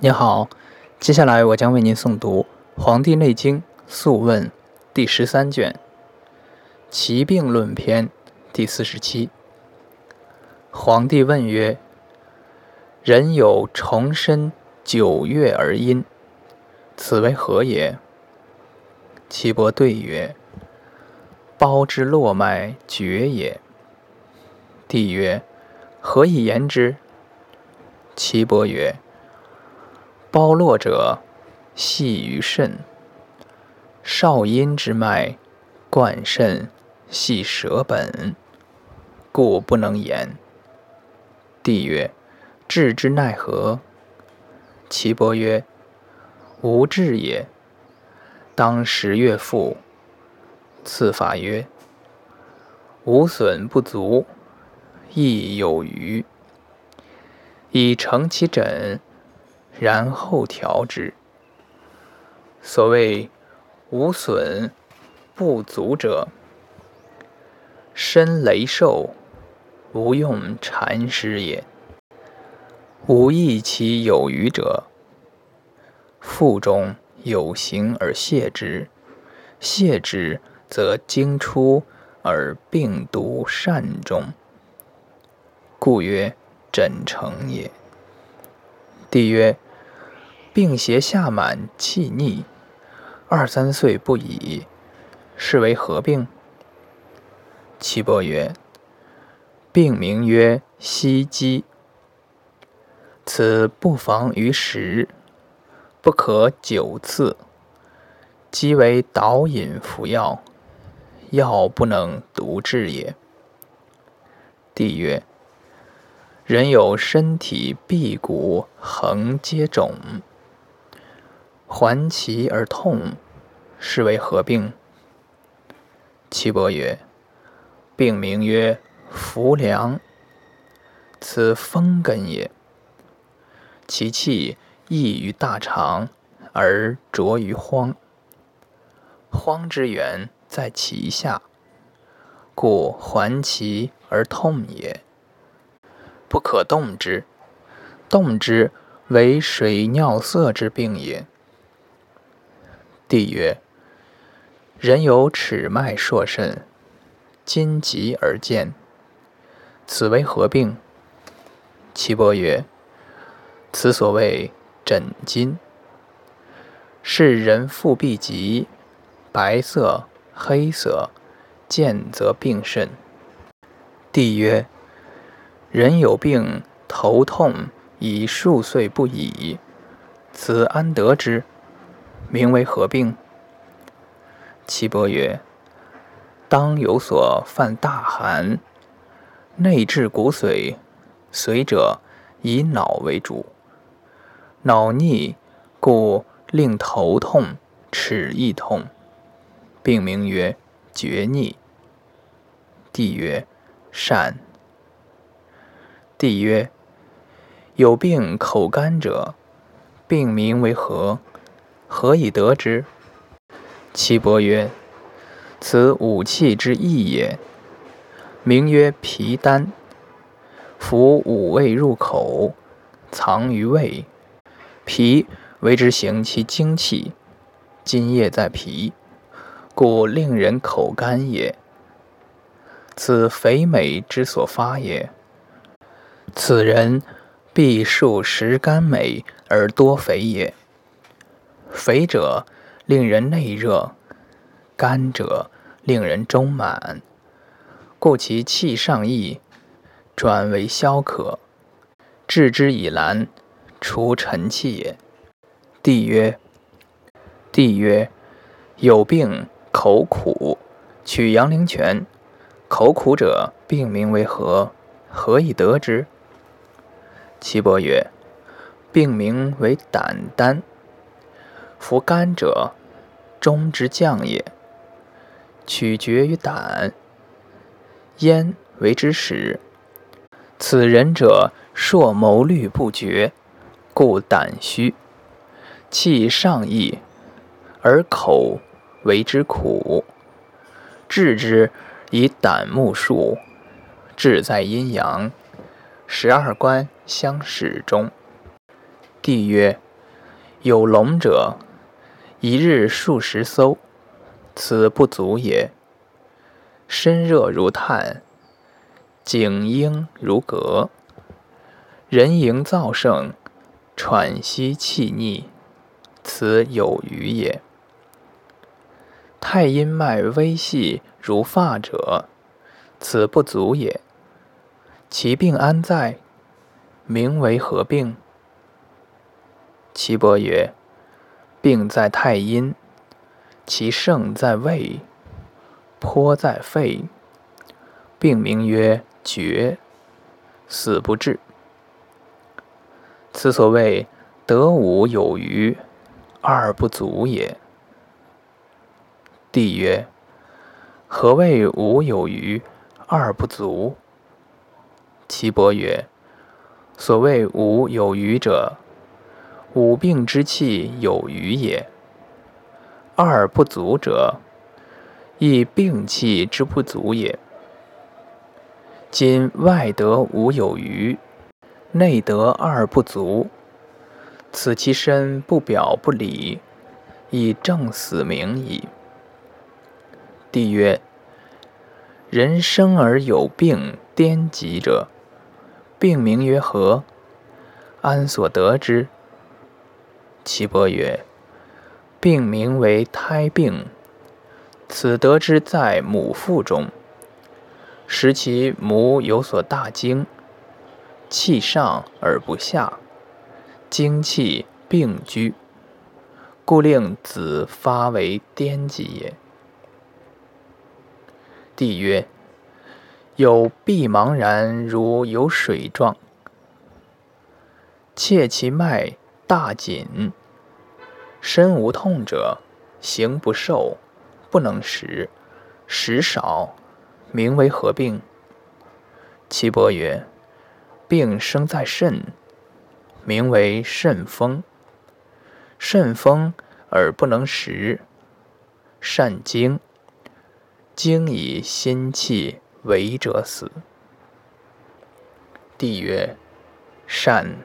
你好，接下来我将为您诵读《黄帝内经·素问》第十三卷《奇病论篇》第四十七。皇帝问曰：“人有重身九月而阴，此为何也？”岐伯对曰：“胞之络脉绝也。”帝曰：“何以言之？”岐伯曰：包络者，系于肾。少阴之脉，贯肾，系舌本，故不能言。帝曰：治之奈何？岐伯曰：无治也。当十月复。次法曰：无损不足，亦有余。以成其疹。然后调之。所谓无损不足者，身羸瘦，无用禅师也。无益其有余者，腹中有形而泻之，泻之则经出而病毒善中，故曰疹成也。帝曰。病邪下满，气逆，二三岁不已，是为何病？岐伯曰：病名曰息肌，此不妨于食，不可久次。即为导引服药，药不能独治也。帝曰：人有身体臂骨横皆肿。环其而痛，是为何病？岐伯曰：病名曰浮梁，此风根也。其气溢于大肠，而浊于荒。荒之源在其下，故环其而痛也。不可动之，动之为水尿涩之病也。帝曰：人有尺脉硕肾，筋急而见，此为何病？岐伯曰：此所谓枕筋。是人腹壁急，白色、黑色，见则病甚。帝曰：人有病头痛已数岁不已，此安得之？名为何病？岐伯曰：当有所犯大寒，内至骨髓，髓者以脑为主，脑逆，故令头痛、齿亦痛，病名曰厥逆。帝曰：善。帝曰：有病口干者，病名为何？何以得之？岐伯曰：“此五气之意也，名曰脾丹。服五味入口，藏于胃。脾为之行其精气，津液在脾，故令人口干也。此肥美之所发也。此人必数食甘美而多肥也。”肥者令人内热，干者令人中满，故其气上溢，转为消渴，治之以兰，除尘气也。帝曰：帝曰，有病口苦，取阳陵泉。口苦者，病名为何？何以得之？岐伯曰：病名为胆丹。服甘者，中之降也。取决于胆，焉为之始。此人者，硕谋虑不决，故胆虚，气上溢，而口为之苦。治之以胆木数，志在阴阳，十二官相始中。帝曰：有龙者，一日数十艘，此不足也。身热如炭，颈应如革，人营燥盛，喘息气逆，此有余也。太阴脉微细如发者，此不足也。其病安在？名为何病？岐伯曰：病在太阴，其盛在胃，颇在肺。病名曰厥，死不治。此所谓得五有余，二不足也。帝曰：何谓五有余，二不足？岐伯曰：所谓五有余者，五病之气有余也；二不足者，亦病气之不足也。今外得五有余，内得二不足，此其身不表不里，以正死名矣。帝曰：人生而有病颠疾者，病名曰何？安所得之？岐伯曰：病名为胎病，此得之在母腹中，使其母有所大惊，气上而不下，精气并居，故令子发为颠疾也。帝曰。有必茫然如有水状，切其脉大紧，身无痛者，行不受，不能食，食少，名为何病？岐伯曰：病生在肾，名为肾风。肾风而不能食，善精，精以心气。为者死。帝曰：善。